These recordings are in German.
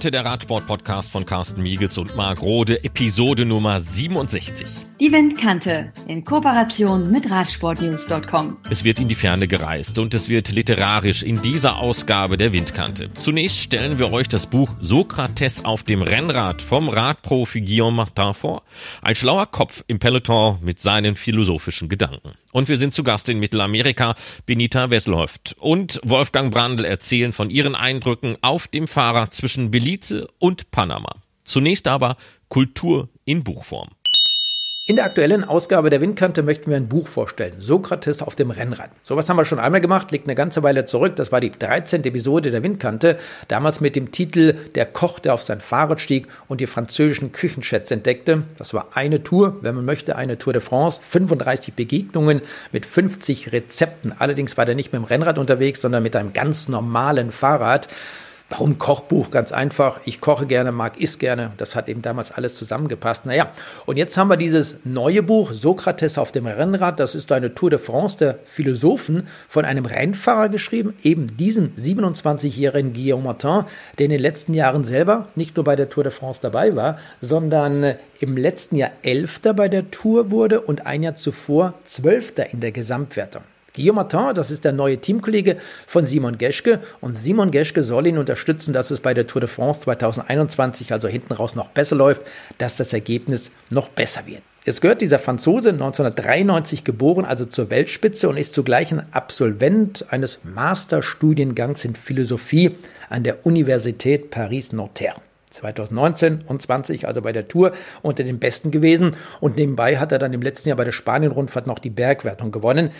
Windkante, der Radsport-Podcast von Carsten Miegels und Marc Rode, Episode Nummer 67. Die Windkante in Kooperation mit Radsportnews.com. Es wird in die Ferne gereist und es wird literarisch in dieser Ausgabe der Windkante. Zunächst stellen wir euch das Buch Sokrates auf dem Rennrad vom Radprofi Guillaume Martin vor. Ein schlauer Kopf im Peloton mit seinen philosophischen Gedanken. Und wir sind zu Gast in Mittelamerika. Benita Wesselhoft und Wolfgang Brandl erzählen von ihren Eindrücken auf dem Fahrrad zwischen Belize und Panama. Zunächst aber Kultur in Buchform. In der aktuellen Ausgabe der Windkante möchten wir ein Buch vorstellen. Sokrates auf dem Rennrad. Sowas haben wir schon einmal gemacht, liegt eine ganze Weile zurück. Das war die 13. Episode der Windkante. Damals mit dem Titel Der Koch, der auf sein Fahrrad stieg und die französischen Küchenschätze entdeckte. Das war eine Tour, wenn man möchte, eine Tour de France. 35 Begegnungen mit 50 Rezepten. Allerdings war der nicht mit dem Rennrad unterwegs, sondern mit einem ganz normalen Fahrrad. Warum Kochbuch? Ganz einfach. Ich koche gerne, mag isst gerne. Das hat eben damals alles zusammengepasst. Naja, und jetzt haben wir dieses neue Buch, Sokrates auf dem Rennrad. Das ist eine Tour de France der Philosophen von einem Rennfahrer geschrieben, eben diesem 27-jährigen Guillaume Martin, der in den letzten Jahren selber nicht nur bei der Tour de France dabei war, sondern im letzten Jahr Elfter bei der Tour wurde und ein Jahr zuvor Zwölfter in der Gesamtwertung. Guillaume Martin, das ist der neue Teamkollege von Simon Geschke und Simon Geschke soll ihn unterstützen, dass es bei der Tour de France 2021, also hinten raus noch besser läuft, dass das Ergebnis noch besser wird. Jetzt gehört dieser Franzose 1993 geboren, also zur Weltspitze und ist zugleich ein Absolvent eines Masterstudiengangs in Philosophie an der Universität Paris-Nanterre. 2019 und 20, also bei der Tour, unter den Besten gewesen. Und nebenbei hat er dann im letzten Jahr bei der Spanien-Rundfahrt noch die Bergwertung gewonnen.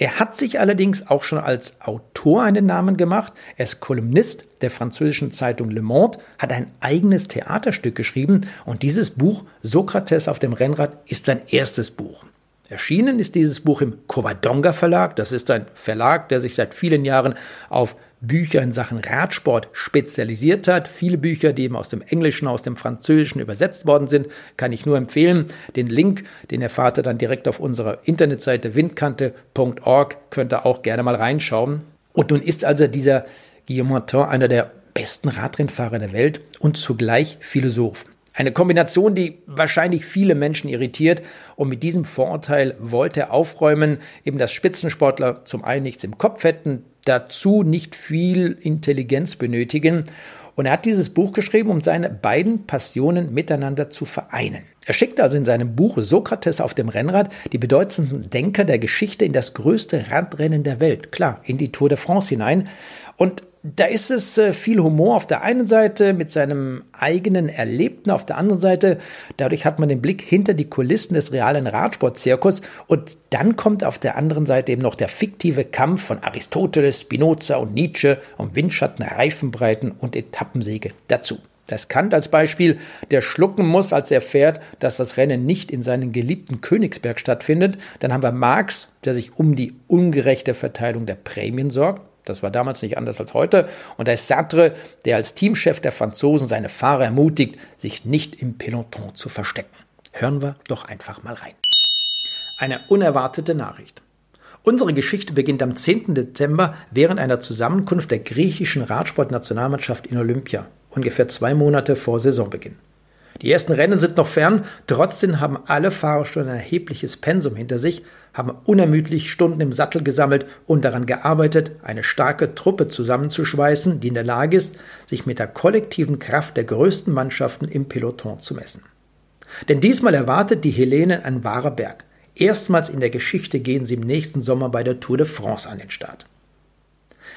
Er hat sich allerdings auch schon als Autor einen Namen gemacht. Er ist Kolumnist der französischen Zeitung Le Monde, hat ein eigenes Theaterstück geschrieben und dieses Buch Sokrates auf dem Rennrad ist sein erstes Buch. Erschienen ist dieses Buch im Covadonga Verlag. Das ist ein Verlag, der sich seit vielen Jahren auf Bücher in Sachen Radsport spezialisiert hat. Viele Bücher, die eben aus dem Englischen, aus dem Französischen übersetzt worden sind, kann ich nur empfehlen. Den Link, den erfahrt ihr dann direkt auf unserer Internetseite windkante.org, könnt ihr auch gerne mal reinschauen. Und nun ist also dieser Guillaume Martin einer der besten Radrennfahrer der Welt und zugleich Philosoph. Eine Kombination, die wahrscheinlich viele Menschen irritiert. Und mit diesem Vorurteil wollte er aufräumen, eben dass Spitzensportler zum einen nichts im Kopf hätten, dazu nicht viel Intelligenz benötigen. Und er hat dieses Buch geschrieben, um seine beiden Passionen miteinander zu vereinen. Er schickt also in seinem Buch Sokrates auf dem Rennrad die bedeutendsten Denker der Geschichte in das größte Radrennen der Welt, klar, in die Tour de France hinein. Und da ist es äh, viel Humor auf der einen Seite mit seinem eigenen Erlebten auf der anderen Seite. Dadurch hat man den Blick hinter die Kulissen des realen Radsportzirkus und dann kommt auf der anderen Seite eben noch der fiktive Kampf von Aristoteles, Spinoza und Nietzsche um Windschatten, Reifenbreiten und Etappensiege dazu. Das Kant als Beispiel, der schlucken muss, als er erfährt, dass das Rennen nicht in seinem geliebten Königsberg stattfindet. Dann haben wir Marx, der sich um die ungerechte Verteilung der Prämien sorgt. Das war damals nicht anders als heute. Und da ist Sartre, der als Teamchef der Franzosen seine Fahrer ermutigt, sich nicht im Peloton zu verstecken. Hören wir doch einfach mal rein. Eine unerwartete Nachricht. Unsere Geschichte beginnt am 10. Dezember während einer Zusammenkunft der griechischen Radsportnationalmannschaft in Olympia, ungefähr zwei Monate vor Saisonbeginn. Die ersten Rennen sind noch fern, trotzdem haben alle Fahrer schon ein erhebliches Pensum hinter sich, haben unermüdlich Stunden im Sattel gesammelt und daran gearbeitet, eine starke Truppe zusammenzuschweißen, die in der Lage ist, sich mit der kollektiven Kraft der größten Mannschaften im Peloton zu messen. Denn diesmal erwartet die Hellenen ein wahrer Berg. Erstmals in der Geschichte gehen sie im nächsten Sommer bei der Tour de France an den Start.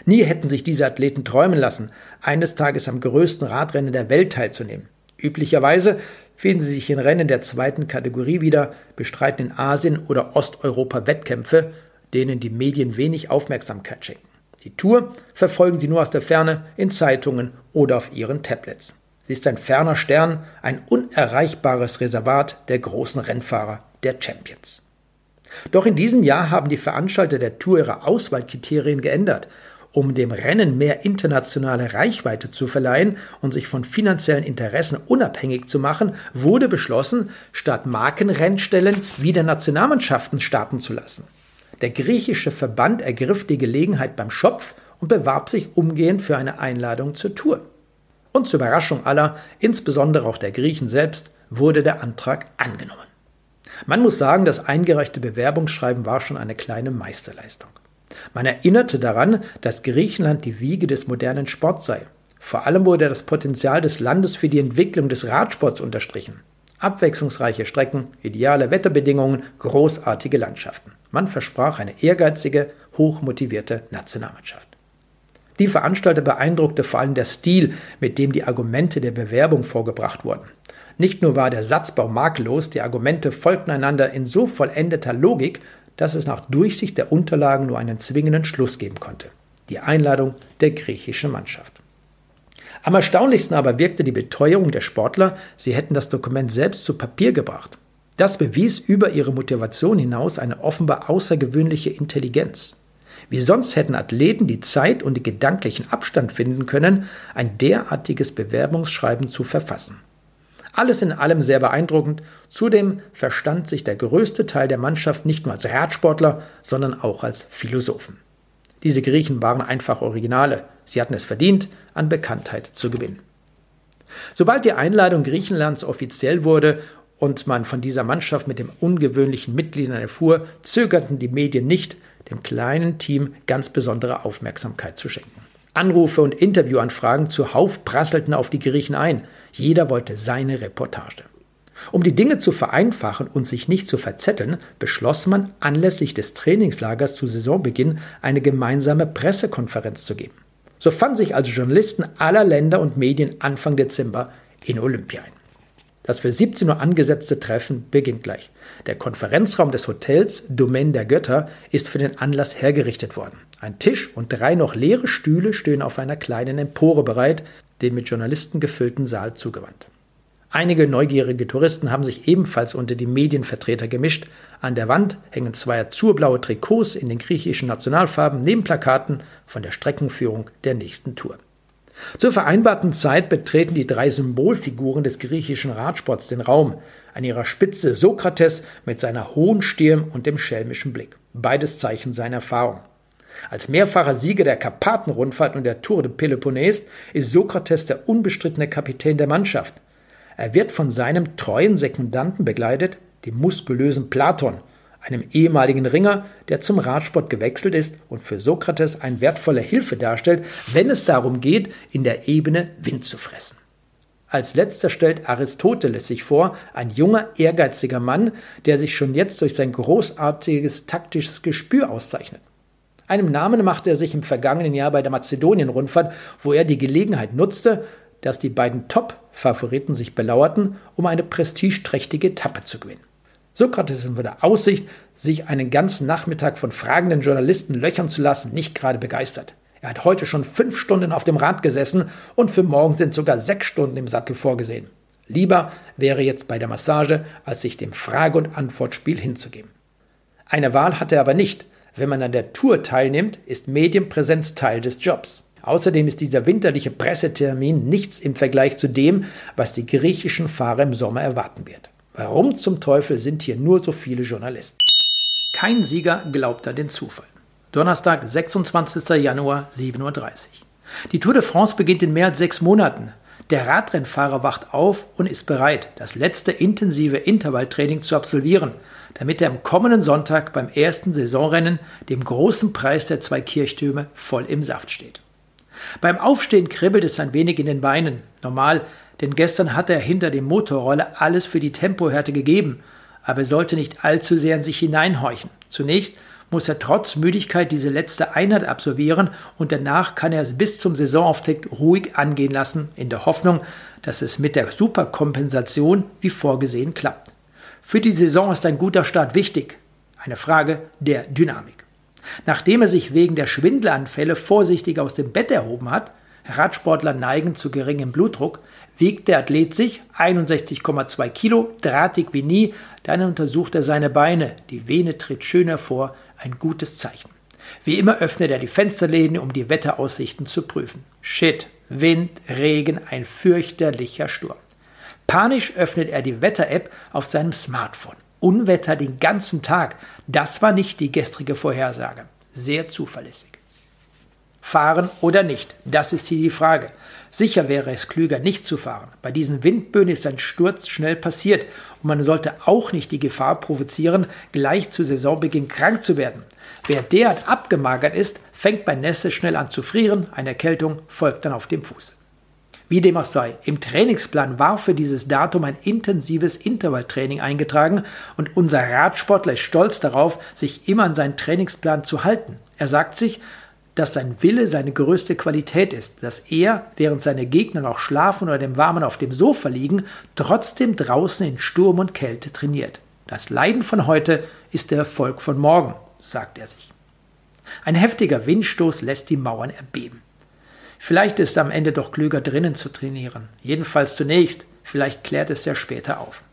Nie hätten sich diese Athleten träumen lassen, eines Tages am größten Radrennen der Welt teilzunehmen. Üblicherweise finden sie sich in Rennen der zweiten Kategorie wieder, bestreiten in Asien oder Osteuropa Wettkämpfe, denen die Medien wenig Aufmerksamkeit schenken. Die Tour verfolgen sie nur aus der Ferne in Zeitungen oder auf ihren Tablets. Sie ist ein ferner Stern, ein unerreichbares Reservat der großen Rennfahrer, der Champions. Doch in diesem Jahr haben die Veranstalter der Tour ihre Auswahlkriterien geändert um dem Rennen mehr internationale Reichweite zu verleihen und sich von finanziellen Interessen unabhängig zu machen, wurde beschlossen, statt Markenrennstellen wieder Nationalmannschaften starten zu lassen. Der griechische Verband ergriff die Gelegenheit beim Schopf und bewarb sich umgehend für eine Einladung zur Tour. Und zur Überraschung aller, insbesondere auch der Griechen selbst, wurde der Antrag angenommen. Man muss sagen, das eingereichte Bewerbungsschreiben war schon eine kleine Meisterleistung. Man erinnerte daran, dass Griechenland die Wiege des modernen Sports sei. Vor allem wurde das Potenzial des Landes für die Entwicklung des Radsports unterstrichen. Abwechslungsreiche Strecken, ideale Wetterbedingungen, großartige Landschaften. Man versprach eine ehrgeizige, hochmotivierte Nationalmannschaft. Die Veranstalter beeindruckte vor allem der Stil, mit dem die Argumente der Bewerbung vorgebracht wurden. Nicht nur war der Satzbau makellos, die Argumente folgten einander in so vollendeter Logik, dass es nach Durchsicht der Unterlagen nur einen zwingenden Schluss geben konnte. Die Einladung der griechischen Mannschaft. Am erstaunlichsten aber wirkte die Beteuerung der Sportler, sie hätten das Dokument selbst zu Papier gebracht. Das bewies über ihre Motivation hinaus eine offenbar außergewöhnliche Intelligenz. Wie sonst hätten Athleten die Zeit und den gedanklichen Abstand finden können, ein derartiges Bewerbungsschreiben zu verfassen. Alles in allem sehr beeindruckend. Zudem verstand sich der größte Teil der Mannschaft nicht nur als Radsportler, sondern auch als Philosophen. Diese Griechen waren einfach Originale. Sie hatten es verdient, an Bekanntheit zu gewinnen. Sobald die Einladung Griechenlands offiziell wurde und man von dieser Mannschaft mit dem ungewöhnlichen Mitgliedern erfuhr, zögerten die Medien nicht, dem kleinen Team ganz besondere Aufmerksamkeit zu schenken. Anrufe und Interviewanfragen zuhauf prasselten auf die Griechen ein. Jeder wollte seine Reportage. Um die Dinge zu vereinfachen und sich nicht zu verzetteln, beschloss man anlässlich des Trainingslagers zu Saisonbeginn eine gemeinsame Pressekonferenz zu geben. So fanden sich also Journalisten aller Länder und Medien Anfang Dezember in Olympia ein. Das für 17 Uhr angesetzte Treffen beginnt gleich. Der Konferenzraum des Hotels Domaine der Götter ist für den Anlass hergerichtet worden. Ein Tisch und drei noch leere Stühle stehen auf einer kleinen Empore bereit, den mit Journalisten gefüllten Saal zugewandt. Einige neugierige Touristen haben sich ebenfalls unter die Medienvertreter gemischt. An der Wand hängen zwei azurblaue Trikots in den griechischen Nationalfarben neben Plakaten von der Streckenführung der nächsten Tour. Zur vereinbarten Zeit betreten die drei Symbolfiguren des griechischen Radsports den Raum. An ihrer Spitze Sokrates mit seiner hohen Stirn und dem schelmischen Blick. Beides Zeichen seiner Erfahrung. Als mehrfacher Sieger der Karpatenrundfahrt und der Tour de Peloponnes ist Sokrates der unbestrittene Kapitän der Mannschaft. Er wird von seinem treuen Sekundanten begleitet, dem muskulösen Platon, einem ehemaligen Ringer, der zum Radsport gewechselt ist und für Sokrates eine wertvolle Hilfe darstellt, wenn es darum geht, in der Ebene Wind zu fressen. Als letzter stellt Aristoteles sich vor, ein junger, ehrgeiziger Mann, der sich schon jetzt durch sein großartiges taktisches Gespür auszeichnet. Einem Namen machte er sich im vergangenen Jahr bei der Mazedonien-Rundfahrt, wo er die Gelegenheit nutzte, dass die beiden Top-Favoriten sich belauerten, um eine prestigeträchtige Etappe zu gewinnen. Sokrates von der Aussicht, sich einen ganzen Nachmittag von fragenden Journalisten löchern zu lassen, nicht gerade begeistert. Er hat heute schon fünf Stunden auf dem Rad gesessen und für morgen sind sogar sechs Stunden im Sattel vorgesehen. Lieber wäre jetzt bei der Massage, als sich dem Frage- und Antwortspiel hinzugeben. Eine Wahl hat er aber nicht. Wenn man an der Tour teilnimmt, ist Medienpräsenz Teil des Jobs. Außerdem ist dieser winterliche Pressetermin nichts im Vergleich zu dem, was die griechischen Fahrer im Sommer erwarten wird. Warum zum Teufel sind hier nur so viele Journalisten? Kein Sieger glaubt an den Zufall. Donnerstag, 26. Januar, 7.30 Uhr. Die Tour de France beginnt in mehr als sechs Monaten. Der Radrennfahrer wacht auf und ist bereit, das letzte intensive Intervalltraining zu absolvieren, damit er am kommenden Sonntag beim ersten Saisonrennen, dem großen Preis der zwei Kirchtürme, voll im Saft steht. Beim Aufstehen kribbelt es ein wenig in den Beinen. Normal denn gestern hatte er hinter dem Motorroller alles für die Tempohärte gegeben, aber er sollte nicht allzu sehr in sich hineinhorchen. Zunächst muss er trotz Müdigkeit diese letzte Einheit absolvieren und danach kann er es bis zum Saisonauftakt ruhig angehen lassen, in der Hoffnung, dass es mit der Superkompensation wie vorgesehen klappt. Für die Saison ist ein guter Start wichtig. Eine Frage der Dynamik. Nachdem er sich wegen der Schwindelanfälle vorsichtig aus dem Bett erhoben hat, Radsportler neigen zu geringem Blutdruck, wiegt der Athlet sich 61,2 Kilo, drahtig wie nie, dann untersucht er seine Beine, die Vene tritt schön hervor, ein gutes Zeichen. Wie immer öffnet er die Fensterläden, um die Wetteraussichten zu prüfen. Shit, Wind, Regen, ein fürchterlicher Sturm. Panisch öffnet er die Wetter-App auf seinem Smartphone. Unwetter den ganzen Tag. Das war nicht die gestrige Vorhersage. Sehr zuverlässig. Fahren oder nicht? Das ist hier die Frage. Sicher wäre es klüger, nicht zu fahren. Bei diesen Windböen ist ein Sturz schnell passiert und man sollte auch nicht die Gefahr provozieren, gleich zu Saisonbeginn krank zu werden. Wer derart abgemagert ist, fängt bei Nässe schnell an zu frieren, eine Erkältung folgt dann auf dem Fuß. Wie dem auch sei, im Trainingsplan war für dieses Datum ein intensives Intervalltraining eingetragen und unser Radsportler ist stolz darauf, sich immer an seinen Trainingsplan zu halten. Er sagt sich, dass sein Wille seine größte Qualität ist, dass er, während seine Gegner noch schlafen oder dem Warmen auf dem Sofa liegen, trotzdem draußen in Sturm und Kälte trainiert. Das Leiden von heute ist der Erfolg von morgen, sagt er sich. Ein heftiger Windstoß lässt die Mauern erbeben. Vielleicht ist am Ende doch klüger drinnen zu trainieren. Jedenfalls zunächst, vielleicht klärt es ja später auf.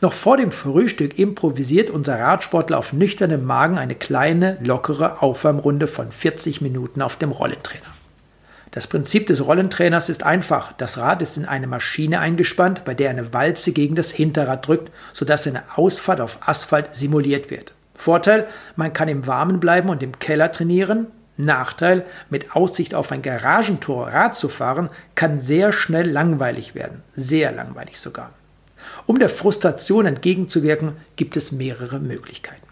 Noch vor dem Frühstück improvisiert unser Radsportler auf nüchternem Magen eine kleine, lockere Aufwärmrunde von 40 Minuten auf dem Rollentrainer. Das Prinzip des Rollentrainers ist einfach. Das Rad ist in eine Maschine eingespannt, bei der eine Walze gegen das Hinterrad drückt, sodass eine Ausfahrt auf Asphalt simuliert wird. Vorteil, man kann im Warmen bleiben und im Keller trainieren. Nachteil, mit Aussicht auf ein Garagentor Rad zu fahren, kann sehr schnell langweilig werden. Sehr langweilig sogar. Um der Frustration entgegenzuwirken, gibt es mehrere Möglichkeiten.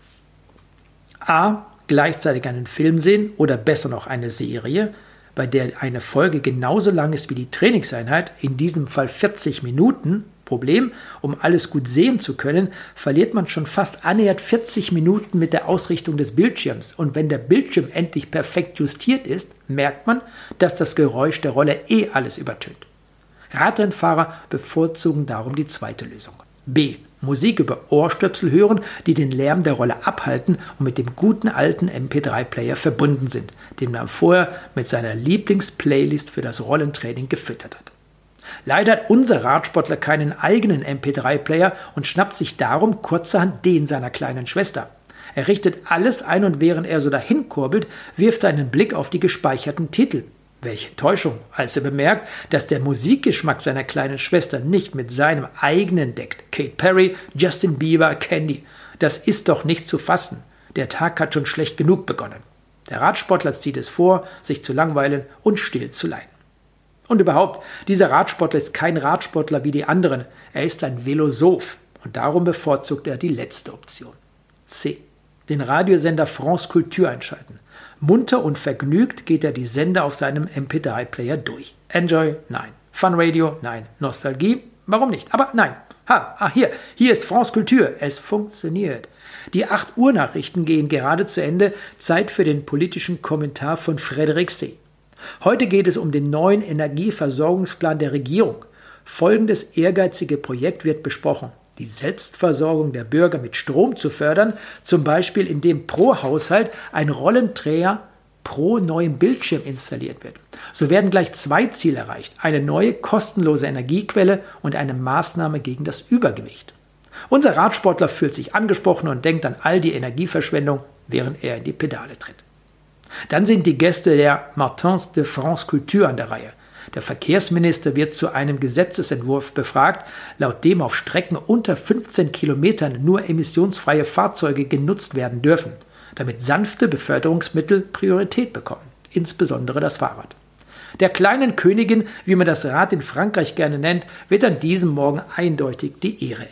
A. Gleichzeitig einen Film sehen oder besser noch eine Serie, bei der eine Folge genauso lang ist wie die Trainingseinheit, in diesem Fall 40 Minuten. Problem, um alles gut sehen zu können, verliert man schon fast annähernd 40 Minuten mit der Ausrichtung des Bildschirms. Und wenn der Bildschirm endlich perfekt justiert ist, merkt man, dass das Geräusch der Rolle eh alles übertönt. Radrennfahrer bevorzugen darum die zweite Lösung. B. Musik über Ohrstöpsel hören, die den Lärm der Rolle abhalten und mit dem guten alten MP3-Player verbunden sind, den man vorher mit seiner Lieblingsplaylist für das Rollentraining gefüttert hat. Leider hat unser Radsportler keinen eigenen MP3-Player und schnappt sich darum kurzerhand den seiner kleinen Schwester. Er richtet alles ein und während er so dahin kurbelt, wirft er einen Blick auf die gespeicherten Titel. Welche Enttäuschung, als er bemerkt, dass der Musikgeschmack seiner kleinen Schwester nicht mit seinem eigenen deckt. Kate Perry, Justin Bieber, Candy. Das ist doch nicht zu fassen. Der Tag hat schon schlecht genug begonnen. Der Radsportler zieht es vor, sich zu langweilen und still zu leiden. Und überhaupt, dieser Radsportler ist kein Radsportler wie die anderen. Er ist ein Velosoph und darum bevorzugt er die letzte Option. C. Den Radiosender France Culture einschalten. Munter und vergnügt geht er die Sender auf seinem MP3-Player durch. Enjoy? Nein. Fun Radio? Nein. Nostalgie? Warum nicht? Aber nein. Ha, ah, hier, hier ist France Culture. Es funktioniert. Die 8 Uhr Nachrichten gehen gerade zu Ende. Zeit für den politischen Kommentar von Frederik See. Heute geht es um den neuen Energieversorgungsplan der Regierung. Folgendes ehrgeizige Projekt wird besprochen die Selbstversorgung der Bürger mit Strom zu fördern, zum Beispiel indem pro Haushalt ein Rollenträger pro neuen Bildschirm installiert wird. So werden gleich zwei Ziele erreicht, eine neue kostenlose Energiequelle und eine Maßnahme gegen das Übergewicht. Unser Radsportler fühlt sich angesprochen und denkt an all die Energieverschwendung, während er in die Pedale tritt. Dann sind die Gäste der Martins de France Culture an der Reihe. Der Verkehrsminister wird zu einem Gesetzesentwurf befragt, laut dem auf Strecken unter 15 Kilometern nur emissionsfreie Fahrzeuge genutzt werden dürfen, damit sanfte Beförderungsmittel Priorität bekommen, insbesondere das Fahrrad. Der kleinen Königin, wie man das Rad in Frankreich gerne nennt, wird an diesem Morgen eindeutig die Ehre.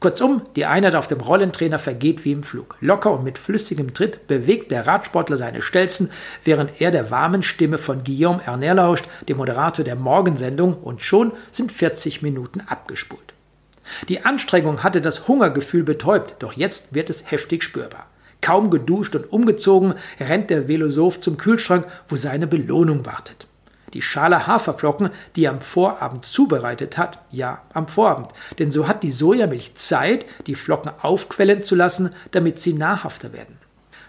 Kurzum, die Einheit auf dem Rollentrainer vergeht wie im Flug. Locker und mit flüssigem Tritt bewegt der Radsportler seine Stelzen, während er der warmen Stimme von Guillaume Erner lauscht, dem Moderator der Morgensendung, und schon sind 40 Minuten abgespult. Die Anstrengung hatte das Hungergefühl betäubt, doch jetzt wird es heftig spürbar. Kaum geduscht und umgezogen, rennt der Velosoph zum Kühlschrank, wo seine Belohnung wartet die Schale Haferflocken, die er am Vorabend zubereitet hat, ja, am Vorabend, denn so hat die Sojamilch Zeit, die Flocken aufquellen zu lassen, damit sie nahrhafter werden.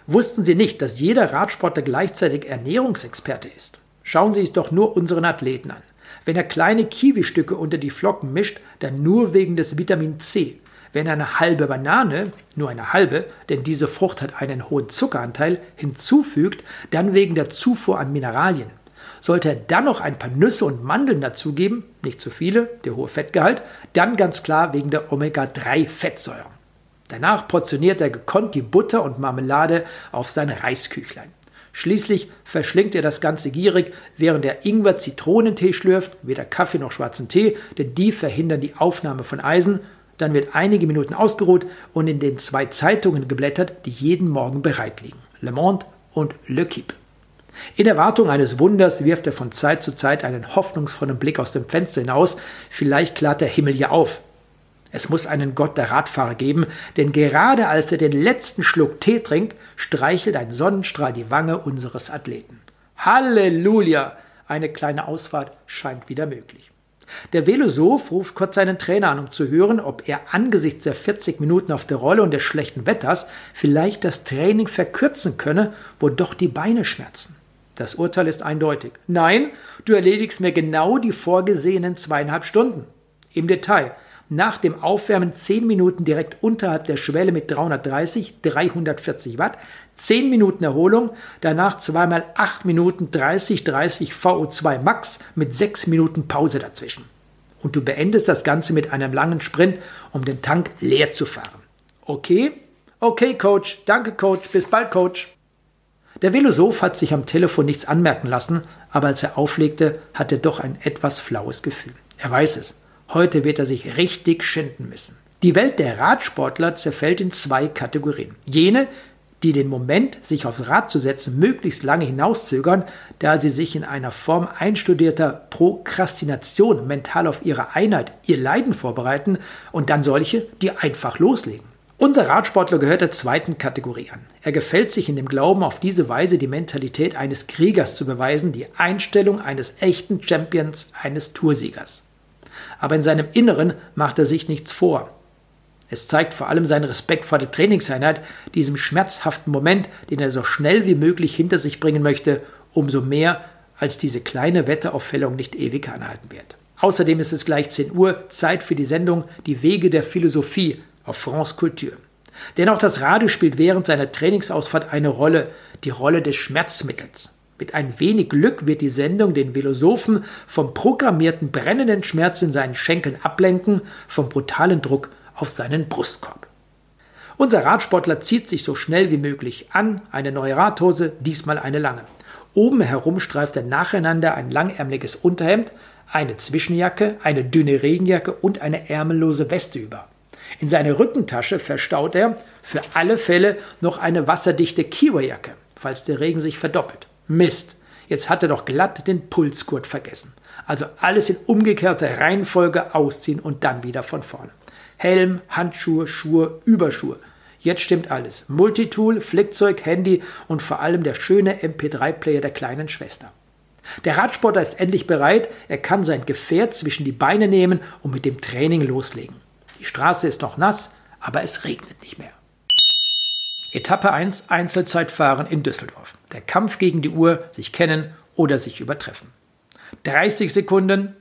Wussten Sie nicht, dass jeder Radsportler gleichzeitig Ernährungsexperte ist? Schauen Sie sich doch nur unseren Athleten an. Wenn er kleine Kiwistücke unter die Flocken mischt, dann nur wegen des Vitamin C. Wenn er eine halbe Banane, nur eine halbe, denn diese Frucht hat einen hohen Zuckeranteil, hinzufügt, dann wegen der Zufuhr an Mineralien. Sollte er dann noch ein paar Nüsse und Mandeln dazugeben, nicht zu viele, der hohe Fettgehalt, dann ganz klar wegen der Omega-3-Fettsäuren. Danach portioniert er gekonnt die Butter und Marmelade auf sein Reisküchlein. Schließlich verschlingt er das Ganze gierig, während er Ingwer-Zitronentee schlürft, weder Kaffee noch schwarzen Tee, denn die verhindern die Aufnahme von Eisen. Dann wird einige Minuten ausgeruht und in den zwei Zeitungen geblättert, die jeden Morgen bereit liegen. Le Monde und Le Quipe. In Erwartung eines Wunders wirft er von Zeit zu Zeit einen hoffnungsvollen Blick aus dem Fenster hinaus. Vielleicht klart der Himmel ja auf. Es muss einen Gott der Radfahrer geben, denn gerade als er den letzten Schluck Tee trinkt, streichelt ein Sonnenstrahl die Wange unseres Athleten. Halleluja! Eine kleine Ausfahrt scheint wieder möglich. Der Velosoph ruft kurz seinen Trainer an, um zu hören, ob er angesichts der 40 Minuten auf der Rolle und des schlechten Wetters vielleicht das Training verkürzen könne, wo doch die Beine schmerzen. Das Urteil ist eindeutig. Nein, du erledigst mir genau die vorgesehenen zweieinhalb Stunden. Im Detail nach dem Aufwärmen 10 Minuten direkt unterhalb der Schwelle mit 330, 340 Watt, 10 Minuten Erholung, danach zweimal 8 Minuten 30, 30 VO2 Max mit 6 Minuten Pause dazwischen. Und du beendest das Ganze mit einem langen Sprint, um den Tank leer zu fahren. Okay? Okay, Coach. Danke, Coach. Bis bald, Coach. Der Philosoph hat sich am Telefon nichts anmerken lassen, aber als er auflegte, hat er doch ein etwas flaues Gefühl. Er weiß es. Heute wird er sich richtig schinden müssen. Die Welt der Radsportler zerfällt in zwei Kategorien. Jene, die den Moment, sich aufs Rad zu setzen, möglichst lange hinauszögern, da sie sich in einer Form einstudierter Prokrastination mental auf ihre Einheit, ihr Leiden vorbereiten, und dann solche, die einfach loslegen. Unser Radsportler gehört der zweiten Kategorie an. Er gefällt sich in dem Glauben, auf diese Weise die Mentalität eines Kriegers zu beweisen, die Einstellung eines echten Champions, eines Toursiegers aber in seinem Inneren macht er sich nichts vor. Es zeigt vor allem seinen Respekt vor der Trainingseinheit, diesem schmerzhaften Moment, den er so schnell wie möglich hinter sich bringen möchte, umso mehr, als diese kleine Wetteraufhellung nicht ewig anhalten wird. Außerdem ist es gleich 10 Uhr, Zeit für die Sendung Die Wege der Philosophie auf France Culture. Denn auch das Radio spielt während seiner Trainingsausfahrt eine Rolle, die Rolle des Schmerzmittels. Mit ein wenig Glück wird die Sendung den Philosophen vom programmierten brennenden Schmerz in seinen Schenkeln ablenken, vom brutalen Druck auf seinen Brustkorb. Unser Radsportler zieht sich so schnell wie möglich an, eine neue Radhose, diesmal eine lange. Oben herum streift er nacheinander ein langärmliches Unterhemd, eine Zwischenjacke, eine dünne Regenjacke und eine ärmellose Weste über. In seine Rückentasche verstaut er für alle Fälle noch eine wasserdichte Kiwajacke, falls der Regen sich verdoppelt. Mist, jetzt hat er doch glatt den Pulsgurt vergessen. Also alles in umgekehrter Reihenfolge ausziehen und dann wieder von vorne. Helm, Handschuhe, Schuhe, Überschuhe. Jetzt stimmt alles. Multitool, Flickzeug, Handy und vor allem der schöne MP3-Player der kleinen Schwester. Der Radsportler ist endlich bereit, er kann sein Gefährt zwischen die Beine nehmen und mit dem Training loslegen. Die Straße ist noch nass, aber es regnet nicht mehr. Etappe 1 Einzelzeitfahren in Düsseldorf. Der Kampf gegen die Uhr, sich kennen oder sich übertreffen. 30 Sekunden,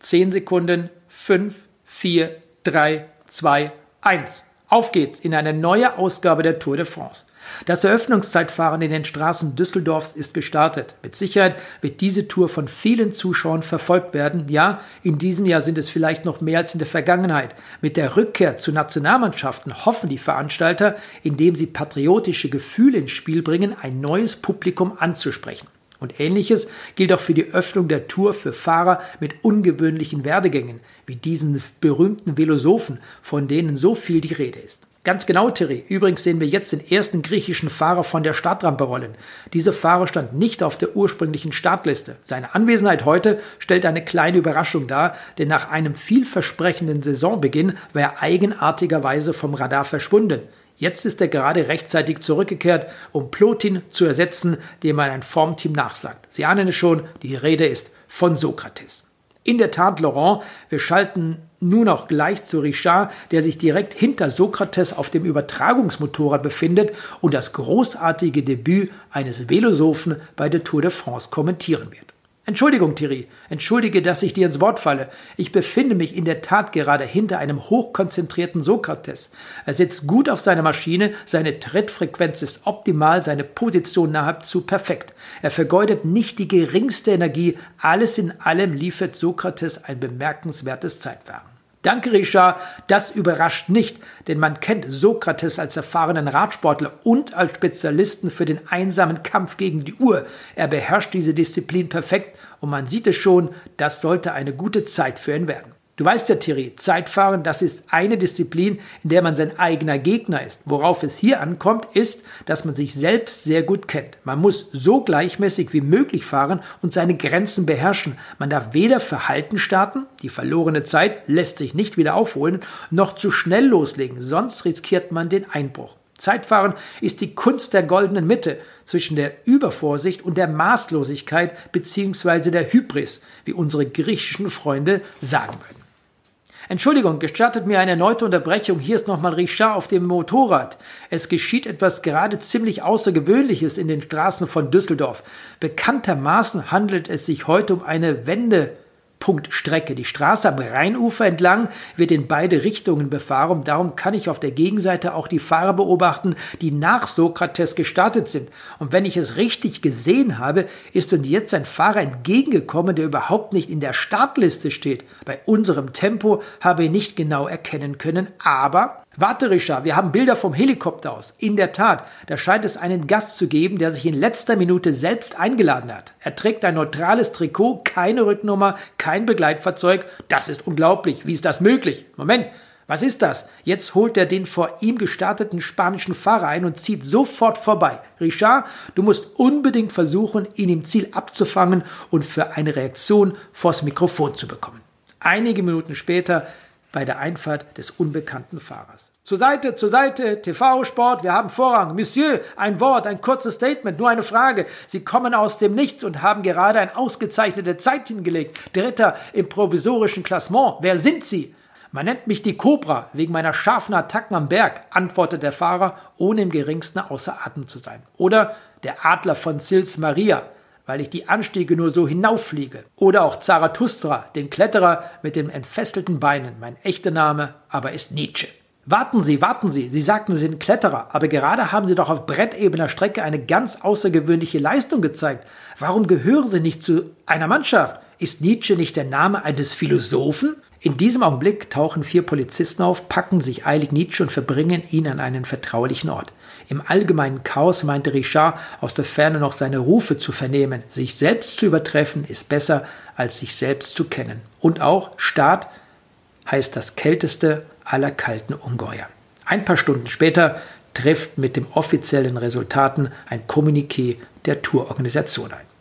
10 Sekunden, 5, 4, 3, 2, 1. Auf geht's in eine neue Ausgabe der Tour de France. Das Eröffnungszeitfahren in den Straßen Düsseldorfs ist gestartet. Mit Sicherheit wird diese Tour von vielen Zuschauern verfolgt werden. Ja, in diesem Jahr sind es vielleicht noch mehr als in der Vergangenheit. Mit der Rückkehr zu Nationalmannschaften hoffen die Veranstalter, indem sie patriotische Gefühle ins Spiel bringen, ein neues Publikum anzusprechen. Und ähnliches gilt auch für die Öffnung der Tour für Fahrer mit ungewöhnlichen Werdegängen, wie diesen berühmten Philosophen, von denen so viel die Rede ist. Ganz genau, Thierry. Übrigens sehen wir jetzt den ersten griechischen Fahrer von der Startrampe rollen. Dieser Fahrer stand nicht auf der ursprünglichen Startliste. Seine Anwesenheit heute stellt eine kleine Überraschung dar, denn nach einem vielversprechenden Saisonbeginn war er eigenartigerweise vom Radar verschwunden. Jetzt ist er gerade rechtzeitig zurückgekehrt, um Plotin zu ersetzen, dem man ein Formteam nachsagt. Sie ahnen es schon, die Rede ist von Sokrates. In der Tat, Laurent, wir schalten nun auch gleich zu Richard, der sich direkt hinter Sokrates auf dem Übertragungsmotorrad befindet und das großartige Debüt eines Velosophen bei der Tour de France kommentieren wird. Entschuldigung, Thierry, entschuldige, dass ich dir ins Wort falle. Ich befinde mich in der Tat gerade hinter einem hochkonzentrierten Sokrates. Er sitzt gut auf seiner Maschine, seine Trittfrequenz ist optimal, seine Position nahezu perfekt. Er vergeudet nicht die geringste Energie, alles in allem liefert Sokrates ein bemerkenswertes Zeitfahren. Danke, Richard. Das überrascht nicht, denn man kennt Sokrates als erfahrenen Radsportler und als Spezialisten für den einsamen Kampf gegen die Uhr. Er beherrscht diese Disziplin perfekt und man sieht es schon, das sollte eine gute Zeit für ihn werden. Du weißt ja, Thierry, Zeitfahren, das ist eine Disziplin, in der man sein eigener Gegner ist. Worauf es hier ankommt, ist, dass man sich selbst sehr gut kennt. Man muss so gleichmäßig wie möglich fahren und seine Grenzen beherrschen. Man darf weder Verhalten starten, die verlorene Zeit lässt sich nicht wieder aufholen, noch zu schnell loslegen, sonst riskiert man den Einbruch. Zeitfahren ist die Kunst der goldenen Mitte zwischen der Übervorsicht und der Maßlosigkeit bzw. der Hybris, wie unsere griechischen Freunde sagen würden. Entschuldigung, gestattet mir eine erneute Unterbrechung. Hier ist nochmal Richard auf dem Motorrad. Es geschieht etwas gerade ziemlich Außergewöhnliches in den Straßen von Düsseldorf. Bekanntermaßen handelt es sich heute um eine Wende Punktstrecke. Die Straße am Rheinufer entlang wird in beide Richtungen befahren. Darum kann ich auf der Gegenseite auch die Fahrer beobachten, die nach Sokrates gestartet sind. Und wenn ich es richtig gesehen habe, ist uns jetzt ein Fahrer entgegengekommen, der überhaupt nicht in der Startliste steht. Bei unserem Tempo habe ich nicht genau erkennen können, aber Warte, Richard, wir haben Bilder vom Helikopter aus. In der Tat, da scheint es einen Gast zu geben, der sich in letzter Minute selbst eingeladen hat. Er trägt ein neutrales Trikot, keine Rücknummer, kein Begleitfahrzeug. Das ist unglaublich. Wie ist das möglich? Moment, was ist das? Jetzt holt er den vor ihm gestarteten spanischen Fahrer ein und zieht sofort vorbei. Richard, du musst unbedingt versuchen, ihn im Ziel abzufangen und für eine Reaktion vors Mikrofon zu bekommen. Einige Minuten später bei der Einfahrt des unbekannten Fahrers. Zur Seite, zur Seite, TV, Sport, wir haben Vorrang. Monsieur, ein Wort, ein kurzes Statement, nur eine Frage. Sie kommen aus dem Nichts und haben gerade eine ausgezeichnete Zeit hingelegt. Dritter im provisorischen Klassement. Wer sind Sie? Man nennt mich die Cobra wegen meiner scharfen Attacken am Berg, antwortet der Fahrer, ohne im geringsten außer Atem zu sein. Oder der Adler von Sils Maria, weil ich die Anstiege nur so hinauffliege. Oder auch Zarathustra, den Kletterer mit den entfesselten Beinen. Mein echter Name aber ist Nietzsche. Warten Sie, warten Sie. Sie sagten, Sie sind Kletterer, aber gerade haben Sie doch auf brettebener Strecke eine ganz außergewöhnliche Leistung gezeigt. Warum gehören Sie nicht zu einer Mannschaft? Ist Nietzsche nicht der Name eines Philosophen? In diesem Augenblick tauchen vier Polizisten auf, packen sich eilig Nietzsche und verbringen ihn an einen vertraulichen Ort. Im allgemeinen Chaos meinte Richard aus der Ferne noch seine Rufe zu vernehmen. Sich selbst zu übertreffen ist besser, als sich selbst zu kennen. Und auch Staat heißt das kälteste aller kalten Ungeheuer. Ein paar Stunden später trifft mit den offiziellen Resultaten ein Kommuniqué der Tourorganisation ein.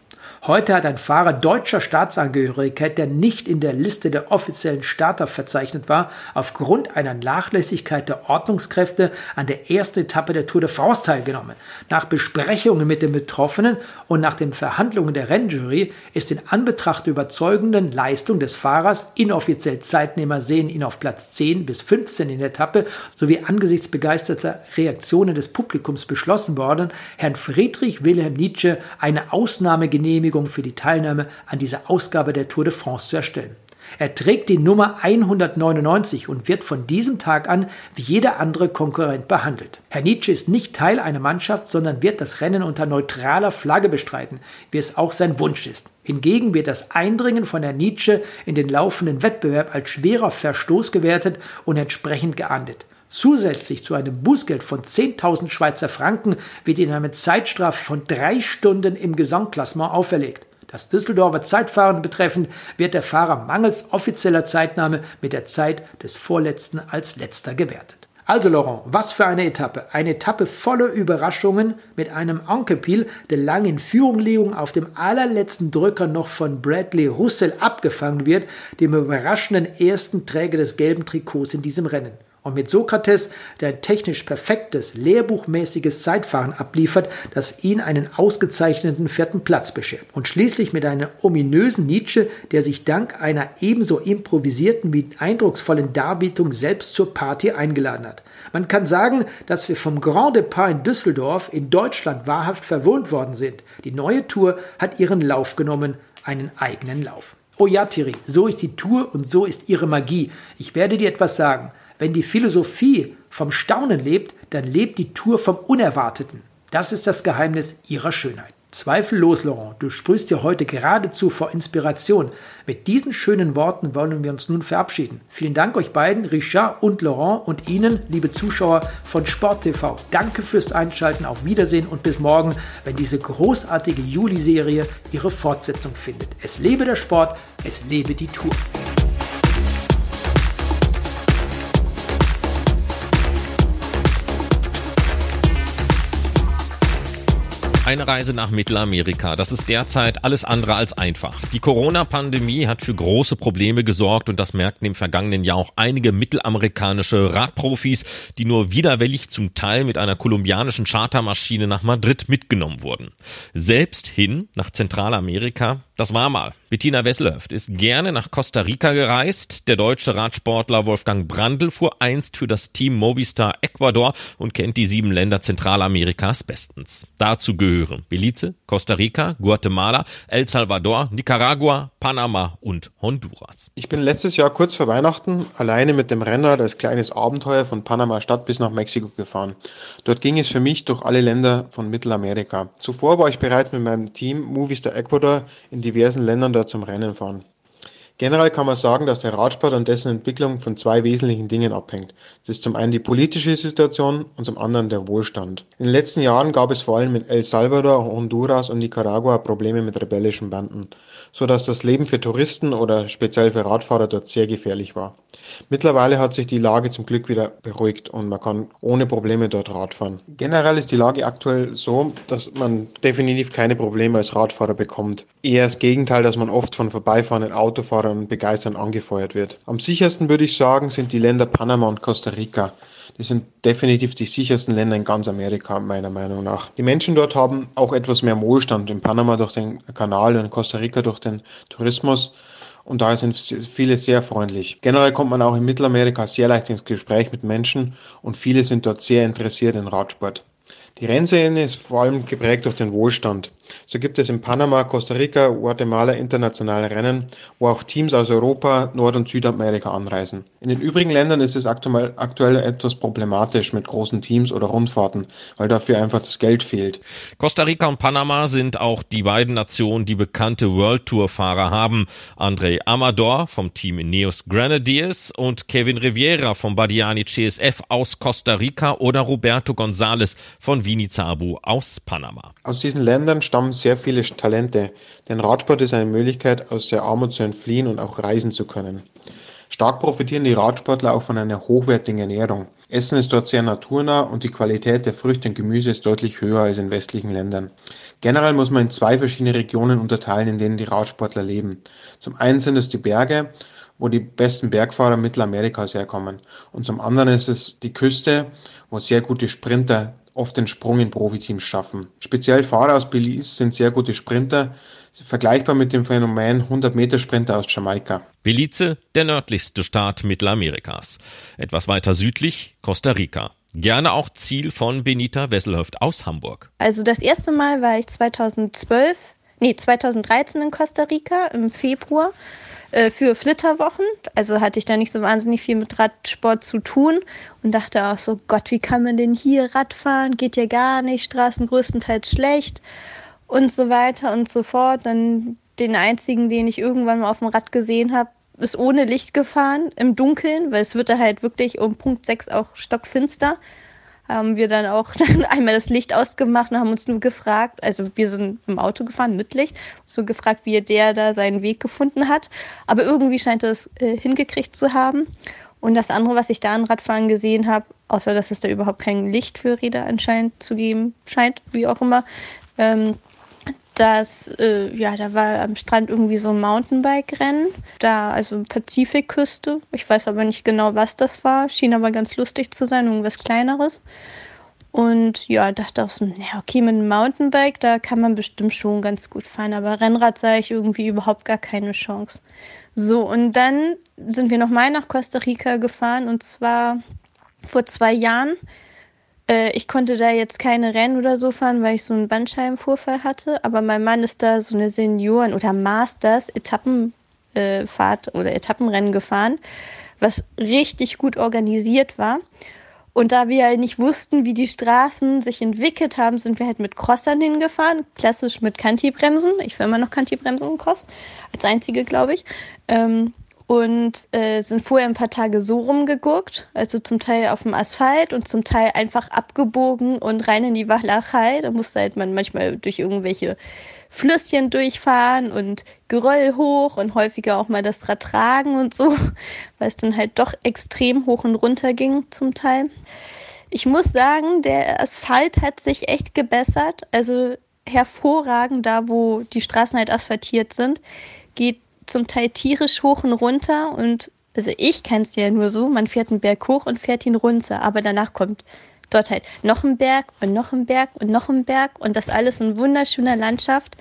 Heute hat ein Fahrer deutscher Staatsangehörigkeit, der nicht in der Liste der offiziellen Starter verzeichnet war, aufgrund einer Nachlässigkeit der Ordnungskräfte an der ersten Etappe der Tour de France teilgenommen. Nach Besprechungen mit den Betroffenen und nach den Verhandlungen der Rennjury ist in Anbetracht der überzeugenden Leistung des Fahrers, inoffiziell Zeitnehmer sehen ihn auf Platz 10 bis 15 in der Etappe, sowie angesichts begeisterter Reaktionen des Publikums beschlossen worden, Herrn Friedrich Wilhelm Nietzsche eine Ausnahmegenehmigung Genehmigung für die Teilnahme an dieser Ausgabe der Tour de France zu erstellen. Er trägt die Nummer 199 und wird von diesem Tag an wie jeder andere Konkurrent behandelt. Herr Nietzsche ist nicht Teil einer Mannschaft, sondern wird das Rennen unter neutraler Flagge bestreiten, wie es auch sein Wunsch ist. Hingegen wird das Eindringen von Herrn Nietzsche in den laufenden Wettbewerb als schwerer Verstoß gewertet und entsprechend geahndet. Zusätzlich zu einem Bußgeld von 10.000 Schweizer Franken wird ihnen eine Zeitstrafe von drei Stunden im Gesamtklassement auferlegt. Das Düsseldorfer Zeitfahren betreffend wird der Fahrer mangels offizieller Zeitnahme mit der Zeit des Vorletzten als letzter gewertet. Also Laurent, was für eine Etappe. Eine Etappe voller Überraschungen mit einem Anquetil, der lang in Führung auf dem allerletzten Drücker noch von Bradley Russell abgefangen wird, dem überraschenden ersten Träger des gelben Trikots in diesem Rennen. Und mit Sokrates, der ein technisch perfektes, lehrbuchmäßiges Zeitfahren abliefert, das ihn einen ausgezeichneten vierten Platz beschert. Und schließlich mit einem ominösen Nietzsche, der sich dank einer ebenso improvisierten wie eindrucksvollen Darbietung selbst zur Party eingeladen hat. Man kann sagen, dass wir vom Grand Depart in Düsseldorf in Deutschland wahrhaft verwohnt worden sind. Die neue Tour hat ihren Lauf genommen, einen eigenen Lauf. Oh ja, Thierry, so ist die Tour und so ist ihre Magie. Ich werde dir etwas sagen. Wenn die Philosophie vom Staunen lebt, dann lebt die Tour vom Unerwarteten. Das ist das Geheimnis ihrer Schönheit. Zweifellos, Laurent, du sprühst ja heute geradezu vor Inspiration. Mit diesen schönen Worten wollen wir uns nun verabschieden. Vielen Dank euch beiden, Richard und Laurent und Ihnen, liebe Zuschauer von Sport TV. Danke fürs Einschalten, auf Wiedersehen und bis morgen, wenn diese großartige Juli-Serie ihre Fortsetzung findet. Es lebe der Sport, es lebe die Tour. Eine Reise nach Mittelamerika, das ist derzeit alles andere als einfach. Die Corona-Pandemie hat für große Probleme gesorgt und das merkten im vergangenen Jahr auch einige mittelamerikanische Radprofis, die nur widerwillig zum Teil mit einer kolumbianischen Chartermaschine nach Madrid mitgenommen wurden. Selbst hin nach Zentralamerika das war mal. Bettina Wesselhöft ist gerne nach Costa Rica gereist. Der deutsche Radsportler Wolfgang Brandl fuhr einst für das Team Movistar Ecuador und kennt die sieben Länder Zentralamerikas bestens. Dazu gehören Belize, Costa Rica, Guatemala, El Salvador, Nicaragua, Panama und Honduras. Ich bin letztes Jahr kurz vor Weihnachten alleine mit dem Rennrad als kleines Abenteuer von Panama Stadt bis nach Mexiko gefahren. Dort ging es für mich durch alle Länder von Mittelamerika. Zuvor war ich bereits mit meinem Team Movistar Ecuador in diversen Ländern dort zum Rennen fahren. Generell kann man sagen, dass der Radsport und dessen Entwicklung von zwei wesentlichen Dingen abhängt. Das ist zum einen die politische Situation und zum anderen der Wohlstand. In den letzten Jahren gab es vor allem in El Salvador, Honduras und Nicaragua Probleme mit rebellischen Banden, so dass das Leben für Touristen oder speziell für Radfahrer dort sehr gefährlich war. Mittlerweile hat sich die Lage zum Glück wieder beruhigt und man kann ohne Probleme dort Radfahren. Generell ist die Lage aktuell so, dass man definitiv keine Probleme als Radfahrer bekommt. Eher das Gegenteil, dass man oft von vorbeifahrenden Autofahrern und Begeistern angefeuert wird. Am sichersten würde ich sagen, sind die Länder Panama und Costa Rica. Die sind definitiv die sichersten Länder in ganz Amerika, meiner Meinung nach. Die Menschen dort haben auch etwas mehr Wohlstand. In Panama durch den Kanal und in Costa Rica durch den Tourismus. Und daher sind viele sehr freundlich. Generell kommt man auch in Mittelamerika sehr leicht ins Gespräch mit Menschen und viele sind dort sehr interessiert in Radsport. Die Rennszene ist vor allem geprägt durch den Wohlstand. So gibt es in Panama, Costa Rica, Guatemala internationale Rennen, wo auch Teams aus Europa, Nord- und Südamerika anreisen. In den übrigen Ländern ist es aktuell, aktuell etwas problematisch mit großen Teams oder Rundfahrten, weil dafür einfach das Geld fehlt. Costa Rica und Panama sind auch die beiden Nationen, die bekannte World Tour Fahrer haben. André Amador vom Team Neos Grenadiers und Kevin Riviera vom Badiani CSF aus Costa Rica oder Roberto González von Vinizabu aus Panama. Aus diesen Ländern stammen sehr viele Talente, denn Radsport ist eine Möglichkeit, aus der Armut zu entfliehen und auch reisen zu können. Stark profitieren die Radsportler auch von einer hochwertigen Ernährung. Essen ist dort sehr naturnah und die Qualität der Früchte und Gemüse ist deutlich höher als in westlichen Ländern. Generell muss man in zwei verschiedene Regionen unterteilen, in denen die Radsportler leben. Zum einen sind es die Berge, wo die besten Bergfahrer Mittelamerikas herkommen. Und zum anderen ist es die Küste, wo sehr gute Sprinter oft den Sprung in Profiteams schaffen. Speziell Fahrer aus Belize sind sehr gute Sprinter, vergleichbar mit dem Phänomen 100-Meter-Sprinter aus Jamaika. Belize, der nördlichste Staat Mittelamerikas. Etwas weiter südlich Costa Rica. Gerne auch Ziel von Benita Wesselhöft aus Hamburg. Also das erste Mal war ich 2012, nee 2013 in Costa Rica im Februar äh, für Flitterwochen. Also hatte ich da nicht so wahnsinnig viel mit Radsport zu tun und dachte auch so, Gott, wie kann man denn hier Radfahren? Geht ja gar nicht, Straßen größtenteils schlecht und so weiter und so fort. Dann den einzigen, den ich irgendwann mal auf dem Rad gesehen habe, ist ohne Licht gefahren, im Dunkeln, weil es wird da halt wirklich um Punkt 6 auch stockfinster haben wir dann auch dann einmal das Licht ausgemacht und haben uns nur gefragt, also wir sind im Auto gefahren mit Licht, so gefragt, wie der da seinen Weg gefunden hat. Aber irgendwie scheint er es äh, hingekriegt zu haben. Und das andere, was ich da an Radfahren gesehen habe, außer dass es da überhaupt kein Licht für Räder anscheinend zu geben scheint, wie auch immer, ähm, dass, äh, ja, da war am Strand irgendwie so ein Mountainbike-Rennen, da, also Pazifikküste. Ich weiß aber nicht genau, was das war. Schien aber ganz lustig zu sein, irgendwas Kleineres. Und ja, dachte auch so, na okay, mit einem Mountainbike, da kann man bestimmt schon ganz gut fahren, aber Rennrad sah ich irgendwie überhaupt gar keine Chance. So, und dann sind wir nochmal nach Costa Rica gefahren und zwar vor zwei Jahren äh, ich konnte da jetzt keine Rennen oder so fahren, weil ich so einen Bandscheibenvorfall hatte. Aber mein Mann ist da so eine Senioren- oder Masters-Etappenfahrt äh, oder Etappenrennen gefahren, was richtig gut organisiert war. Und da wir ja nicht wussten, wie die Straßen sich entwickelt haben, sind wir halt mit Crossern hingefahren. Klassisch mit Kanti-Bremsen. Ich fahre immer noch Kanti-Bremsen im Cross. Als einzige, glaube ich. Ähm, und äh, sind vorher ein paar Tage so rumgeguckt, also zum Teil auf dem Asphalt und zum Teil einfach abgebogen und rein in die Walachei. Da musste halt man manchmal durch irgendwelche Flüsschen durchfahren und Geröll hoch und häufiger auch mal das Rad tragen und so, weil es dann halt doch extrem hoch und runter ging zum Teil. Ich muss sagen, der Asphalt hat sich echt gebessert. Also hervorragend da, wo die Straßen halt asphaltiert sind, geht zum Teil tierisch hoch und runter und also ich kenne es ja nur so, man fährt einen Berg hoch und fährt ihn runter, aber danach kommt dort halt noch ein Berg und noch ein Berg und noch ein Berg und das alles in wunderschöner Landschaft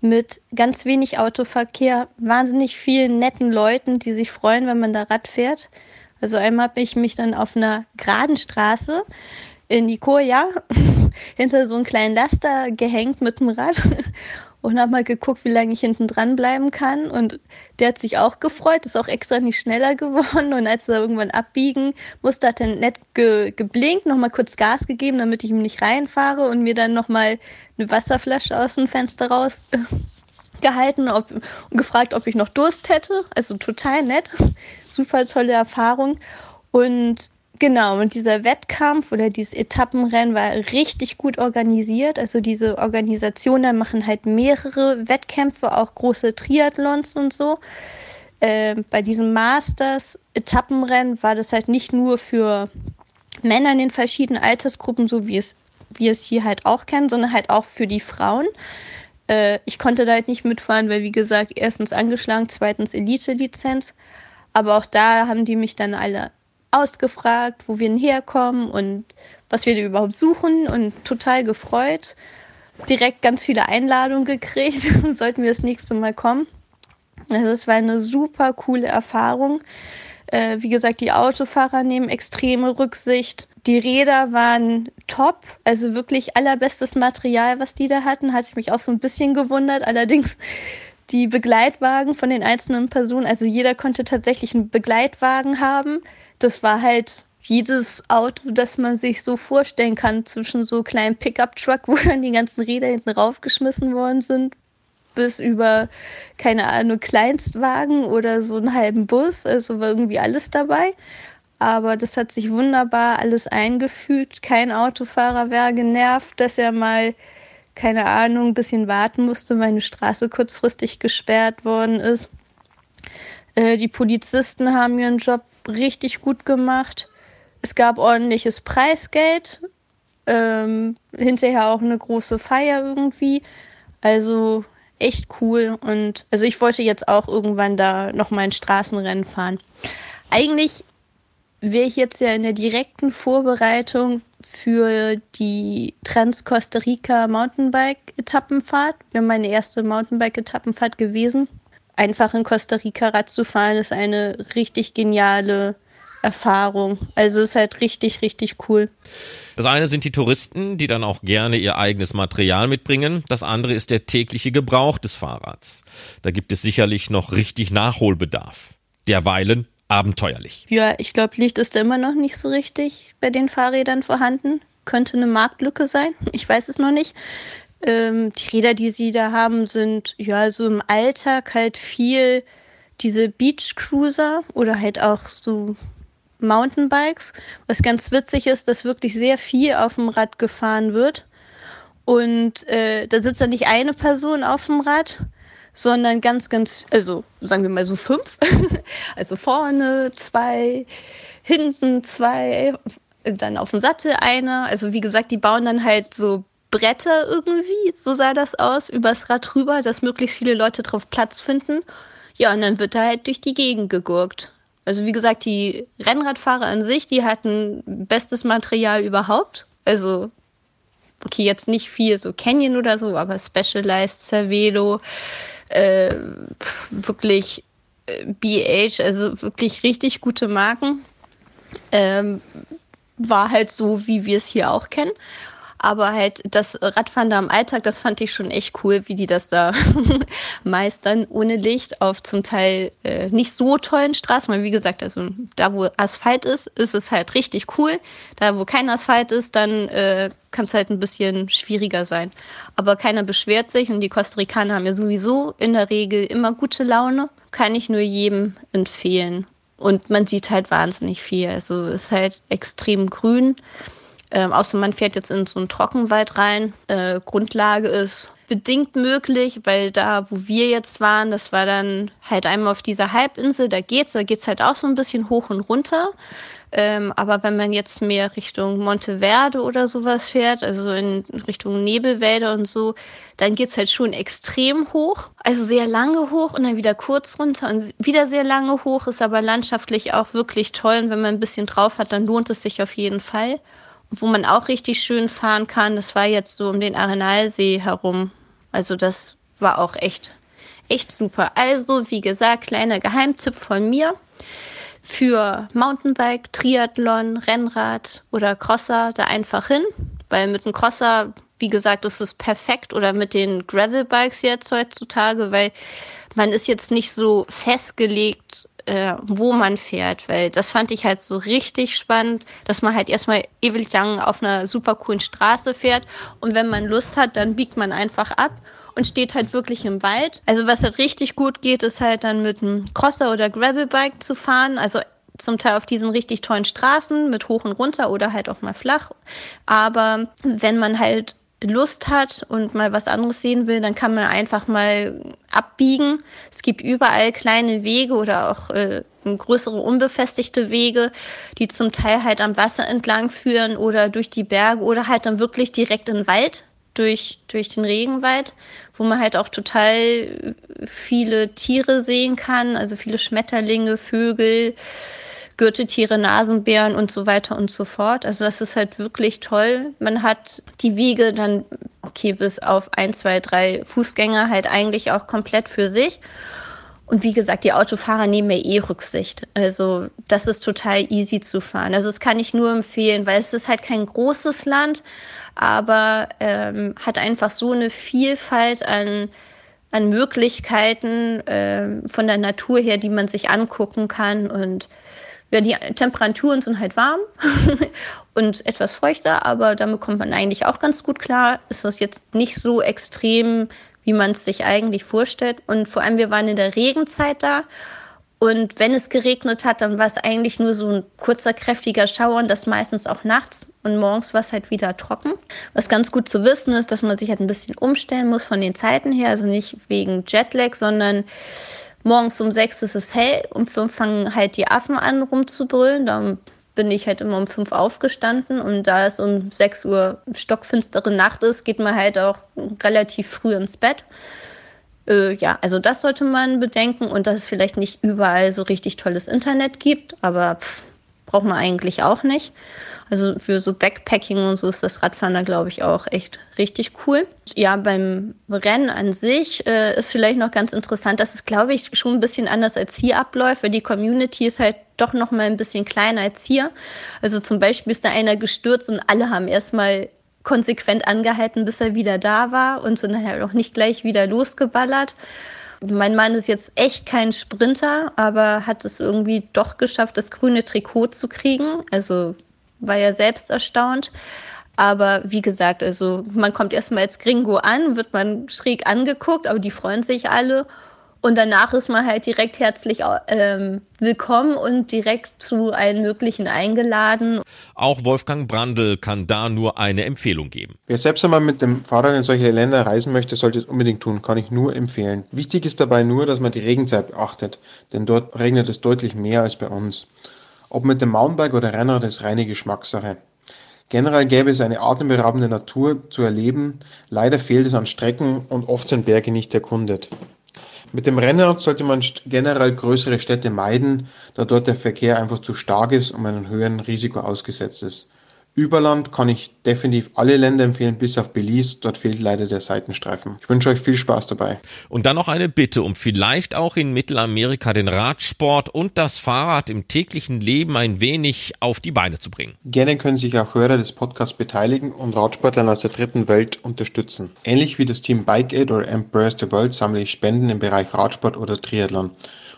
mit ganz wenig Autoverkehr, wahnsinnig vielen netten Leuten, die sich freuen, wenn man da Rad fährt. Also einmal habe ich mich dann auf einer geraden Straße in Nicoya hinter so einen kleinen Laster gehängt mit dem Rad und habe mal geguckt, wie lange ich hinten dran bleiben kann. Und der hat sich auch gefreut, ist auch extra nicht schneller geworden. Und als er irgendwann abbiegen musste, hat er nett ge geblinkt, nochmal kurz Gas gegeben, damit ich ihm nicht reinfahre und mir dann nochmal eine Wasserflasche aus dem Fenster raus gehalten ob, und gefragt, ob ich noch Durst hätte. Also total nett, super tolle Erfahrung. Und Genau, und dieser Wettkampf oder dieses Etappenrennen war richtig gut organisiert. Also diese Organisationen machen halt mehrere Wettkämpfe, auch große Triathlons und so. Äh, bei diesem Masters-Etappenrennen war das halt nicht nur für Männer in den verschiedenen Altersgruppen, so wie es wir es hier halt auch kennen, sondern halt auch für die Frauen. Äh, ich konnte da halt nicht mitfahren, weil wie gesagt, erstens angeschlagen, zweitens Elite-Lizenz. Aber auch da haben die mich dann alle ausgefragt, wo wir herkommen und was wir überhaupt suchen und total gefreut. Direkt ganz viele Einladungen gekriegt, sollten wir das nächste Mal kommen. Also es war eine super coole Erfahrung. Äh, wie gesagt, die Autofahrer nehmen extreme Rücksicht. Die Räder waren top, also wirklich allerbestes Material, was die da hatten. Hatte ich mich auch so ein bisschen gewundert. Allerdings die Begleitwagen von den einzelnen Personen, also jeder konnte tatsächlich einen Begleitwagen haben das war halt jedes Auto, das man sich so vorstellen kann, zwischen so kleinen Pickup-Truck, wo dann die ganzen Räder hinten raufgeschmissen worden sind, bis über, keine Ahnung, Kleinstwagen oder so einen halben Bus. Also war irgendwie alles dabei. Aber das hat sich wunderbar alles eingefügt. Kein Autofahrer wäre genervt, dass er mal, keine Ahnung, ein bisschen warten musste, weil eine Straße kurzfristig gesperrt worden ist. Äh, die Polizisten haben ihren Job richtig gut gemacht. Es gab ordentliches Preisgeld. Ähm, hinterher auch eine große Feier irgendwie. Also echt cool. Und also ich wollte jetzt auch irgendwann da noch mal ein Straßenrennen fahren. Eigentlich wäre ich jetzt ja in der direkten Vorbereitung für die Trans-Costa Rica Mountainbike-Etappenfahrt. Wäre meine erste Mountainbike-Etappenfahrt gewesen einfach in Costa Rica Rad zu fahren, ist eine richtig geniale Erfahrung. Also ist halt richtig, richtig cool. Das eine sind die Touristen, die dann auch gerne ihr eigenes Material mitbringen. Das andere ist der tägliche Gebrauch des Fahrrads. Da gibt es sicherlich noch richtig Nachholbedarf. Derweilen abenteuerlich. Ja, ich glaube, Licht ist immer noch nicht so richtig bei den Fahrrädern vorhanden. Könnte eine Marktlücke sein. Ich weiß es noch nicht. Ähm, die Räder, die sie da haben, sind ja so im Alltag halt viel diese Beach Cruiser oder halt auch so Mountainbikes. Was ganz witzig ist, dass wirklich sehr viel auf dem Rad gefahren wird. Und äh, da sitzt dann nicht eine Person auf dem Rad, sondern ganz, ganz, also sagen wir mal so fünf. also vorne zwei, hinten zwei, dann auf dem Sattel einer. Also wie gesagt, die bauen dann halt so Bretter irgendwie, so sah das aus, übers Rad rüber, dass möglichst viele Leute drauf Platz finden. Ja, und dann wird da halt durch die Gegend gegurkt. Also wie gesagt, die Rennradfahrer an sich, die hatten bestes Material überhaupt. Also, okay, jetzt nicht viel so Canyon oder so, aber Specialized, Cervelo, äh, wirklich äh, BH, also wirklich richtig gute Marken. Ähm, war halt so, wie wir es hier auch kennen. Aber halt das Radfahren da im Alltag, das fand ich schon echt cool, wie die das da meistern, ohne Licht auf zum Teil äh, nicht so tollen Straßen. Weil wie gesagt, also da wo Asphalt ist, ist es halt richtig cool. Da wo kein Asphalt ist, dann äh, kann es halt ein bisschen schwieriger sein. Aber keiner beschwert sich und die Costa Ricaner haben ja sowieso in der Regel immer gute Laune. Kann ich nur jedem empfehlen. Und man sieht halt wahnsinnig viel. Also ist halt extrem grün. Ähm, außer man fährt jetzt in so einen Trockenwald rein. Äh, Grundlage ist bedingt möglich, weil da, wo wir jetzt waren, das war dann halt einmal auf dieser Halbinsel, da geht's, da geht's halt auch so ein bisschen hoch und runter. Ähm, aber wenn man jetzt mehr Richtung Monteverde oder sowas fährt, also in Richtung Nebelwälder und so, dann geht's halt schon extrem hoch. Also sehr lange hoch und dann wieder kurz runter und wieder sehr lange hoch, ist aber landschaftlich auch wirklich toll. Und wenn man ein bisschen drauf hat, dann lohnt es sich auf jeden Fall. Wo man auch richtig schön fahren kann, das war jetzt so um den Arenalsee herum. Also das war auch echt, echt super. Also, wie gesagt, kleiner Geheimtipp von mir für Mountainbike, Triathlon, Rennrad oder Crosser da einfach hin, weil mit dem Crosser, wie gesagt, ist es perfekt oder mit den Gravelbikes jetzt heutzutage, weil man ist jetzt nicht so festgelegt, äh, wo man fährt, weil das fand ich halt so richtig spannend, dass man halt erstmal ewig lang auf einer super coolen Straße fährt und wenn man Lust hat, dann biegt man einfach ab und steht halt wirklich im Wald. Also was halt richtig gut geht, ist halt dann mit einem Crosser oder Gravelbike zu fahren. Also zum Teil auf diesen richtig tollen Straßen mit hoch und runter oder halt auch mal flach. Aber wenn man halt Lust hat und mal was anderes sehen will, dann kann man einfach mal abbiegen. Es gibt überall kleine Wege oder auch äh, größere unbefestigte Wege, die zum Teil halt am Wasser entlang führen oder durch die Berge oder halt dann wirklich direkt in den Wald durch, durch den Regenwald, wo man halt auch total viele Tiere sehen kann, also viele Schmetterlinge, Vögel, Gürteltiere, Nasenbären und so weiter und so fort. Also das ist halt wirklich toll. Man hat die Wege dann, okay, bis auf ein, zwei, drei Fußgänger halt eigentlich auch komplett für sich. Und wie gesagt, die Autofahrer nehmen ja eh Rücksicht. Also das ist total easy zu fahren. Also das kann ich nur empfehlen, weil es ist halt kein großes Land, aber ähm, hat einfach so eine Vielfalt an, an Möglichkeiten ähm, von der Natur her, die man sich angucken kann. Und ja, die Temperaturen sind halt warm und etwas feuchter, aber damit kommt man eigentlich auch ganz gut klar. Ist jetzt nicht so extrem, wie man es sich eigentlich vorstellt. Und vor allem, wir waren in der Regenzeit da und wenn es geregnet hat, dann war es eigentlich nur so ein kurzer, kräftiger Schauer und das meistens auch nachts. Und morgens war es halt wieder trocken. Was ganz gut zu wissen ist, dass man sich halt ein bisschen umstellen muss von den Zeiten her. Also nicht wegen Jetlag, sondern morgens um sechs ist es hell. Um fünf fangen halt die Affen an rumzubrüllen. Dann bin ich halt immer um fünf aufgestanden. Und da es um sechs Uhr stockfinstere Nacht ist, geht man halt auch relativ früh ins Bett. Äh, ja, also das sollte man bedenken und dass es vielleicht nicht überall so richtig tolles Internet gibt, aber pff, braucht man eigentlich auch nicht. Also für so Backpacking und so ist das Radfahren da, glaube ich, auch echt richtig cool. Ja, beim Rennen an sich äh, ist vielleicht noch ganz interessant, dass es, glaube ich, schon ein bisschen anders als hier abläuft, weil die Community ist halt doch noch mal ein bisschen kleiner als hier. Also zum Beispiel ist da einer gestürzt und alle haben erstmal konsequent angehalten, bis er wieder da war und sind dann halt auch nicht gleich wieder losgeballert. Mein Mann ist jetzt echt kein Sprinter, aber hat es irgendwie doch geschafft, das grüne Trikot zu kriegen. Also war ja selbst erstaunt. Aber wie gesagt, also man kommt erstmal als Gringo an, wird man schräg angeguckt, aber die freuen sich alle. Und danach ist man halt direkt herzlich ähm, willkommen und direkt zu allen möglichen eingeladen. Auch Wolfgang Brandl kann da nur eine Empfehlung geben. Wer selbst einmal mit dem Fahrrad in solche Länder reisen möchte, sollte es unbedingt tun, kann ich nur empfehlen. Wichtig ist dabei nur, dass man die Regenzeit beachtet, denn dort regnet es deutlich mehr als bei uns. Ob mit dem Mountainbike oder Rennrad ist reine Geschmackssache. Generell gäbe es eine atemberaubende Natur zu erleben, leider fehlt es an Strecken und oft sind Berge nicht erkundet. Mit dem Rennrad sollte man generell größere Städte meiden, da dort der Verkehr einfach zu stark ist und man einem höheren Risiko ausgesetzt ist. Überland kann ich definitiv alle Länder empfehlen, bis auf Belize. Dort fehlt leider der Seitenstreifen. Ich wünsche euch viel Spaß dabei. Und dann noch eine Bitte, um vielleicht auch in Mittelamerika den Radsport und das Fahrrad im täglichen Leben ein wenig auf die Beine zu bringen. Gerne können sich auch Hörer des Podcasts beteiligen und Radsportlern aus der dritten Welt unterstützen. Ähnlich wie das Team Bike Aid oder Embrace the World sammle ich Spenden im Bereich Radsport oder Triathlon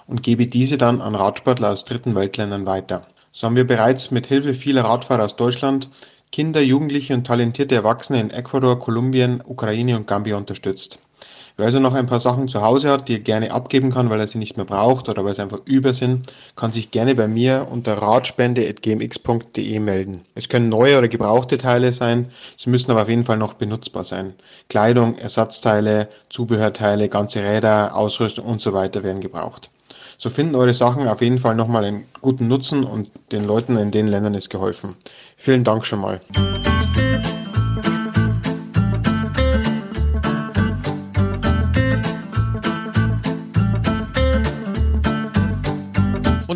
und gebe diese dann an Radsportler aus dritten Weltländern weiter. So haben wir bereits mit Hilfe vieler Radfahrer aus Deutschland Kinder, Jugendliche und talentierte Erwachsene in Ecuador, Kolumbien, Ukraine und Gambia unterstützt. Wer also noch ein paar Sachen zu Hause hat, die er gerne abgeben kann, weil er sie nicht mehr braucht oder weil sie einfach über sind, kann sich gerne bei mir unter radspende.gmx.de melden. Es können neue oder gebrauchte Teile sein, sie müssen aber auf jeden Fall noch benutzbar sein. Kleidung, Ersatzteile, Zubehörteile, ganze Räder, Ausrüstung und so weiter werden gebraucht. So finden eure Sachen auf jeden Fall nochmal einen guten Nutzen und den Leuten in den Ländern ist geholfen. Vielen Dank schon mal.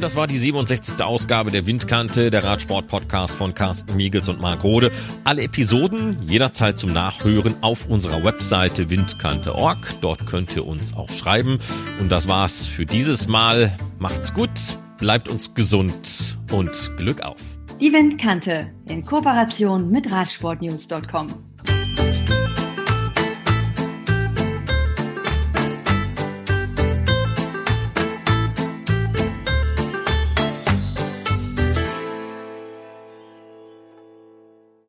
Das war die 67. Ausgabe der Windkante, der Radsport-Podcast von Carsten Miegels und Marc Rode. Alle Episoden jederzeit zum Nachhören auf unserer Webseite windkante.org. Dort könnt ihr uns auch schreiben. Und das war's für dieses Mal. Macht's gut, bleibt uns gesund und Glück auf. Die Windkante in Kooperation mit Radsportnews.com.